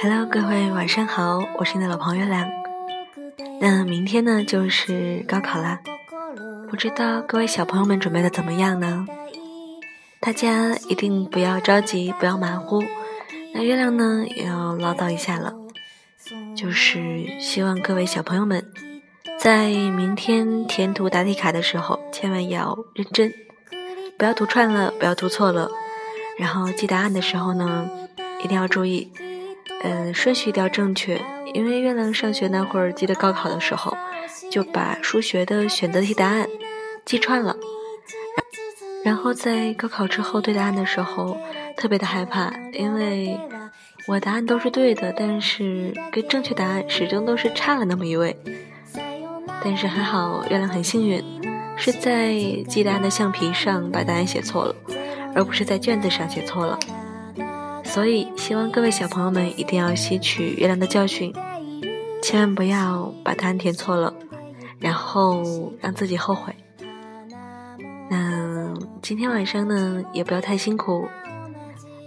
Hello，各位晚上好，我是你的老朋友月亮。那明天呢就是高考啦，不知道各位小朋友们准备的怎么样呢？大家一定不要着急，不要马虎。那月亮呢也要唠叨一下了，就是希望各位小朋友们在明天填涂答题卡的时候，千万要认真，不要涂串了，不要涂错了。然后记答案的时候呢，一定要注意，嗯，顺序一定要正确。因为月亮上学那会儿，记得高考的时候，就把数学的选择题答案记串了。然后在高考之后对答案的时候，特别的害怕，因为我答案都是对的，但是跟正确答案始终都是差了那么一位。但是还好，月亮很幸运，是在记答案的橡皮上把答案写错了，而不是在卷子上写错了。所以希望各位小朋友们一定要吸取月亮的教训，千万不要把答案填错了，然后让自己后悔。那今天晚上呢，也不要太辛苦，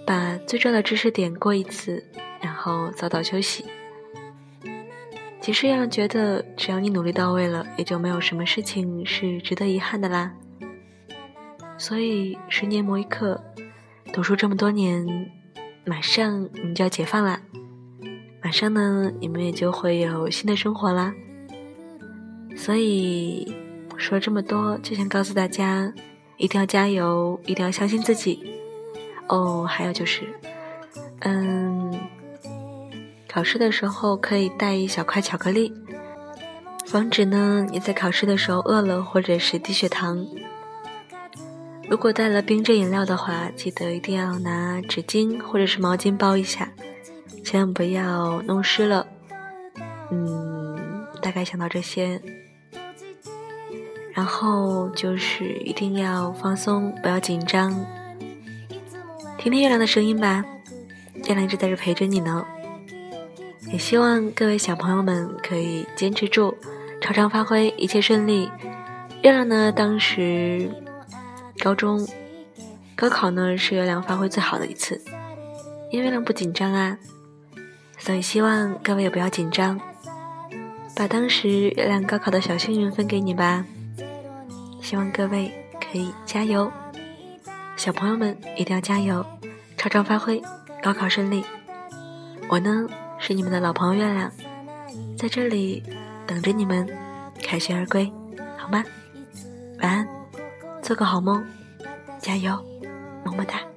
把最重要的知识点过一次，然后早早休息。其实让觉得，只要你努力到位了，也就没有什么事情是值得遗憾的啦。所以十年磨一课，读书这么多年，马上你就要解放啦，马上呢，你们也就会有新的生活啦。所以说这么多，就想告诉大家。一定要加油，一定要相信自己哦。还有就是，嗯，考试的时候可以带一小块巧克力，防止呢你在考试的时候饿了或者是低血糖。如果带了冰镇饮料的话，记得一定要拿纸巾或者是毛巾包一下，千万不要弄湿了。嗯，大概想到这些。然后就是一定要放松，不要紧张。听听月亮的声音吧，月亮一直在这陪着你呢。也希望各位小朋友们可以坚持住，超常发挥，一切顺利。月亮呢，当时高中。高考呢是月亮发挥最好的一次，因为月亮不紧张啊，所以希望各位也不要紧张，把当时月亮高考的小幸运分给你吧。希望各位可以加油，小朋友们一定要加油，超常发挥，高考顺利。我呢是你们的老朋友月亮，在这里等着你们凯旋而归，好吗？晚安，做个好梦，加油，么么哒。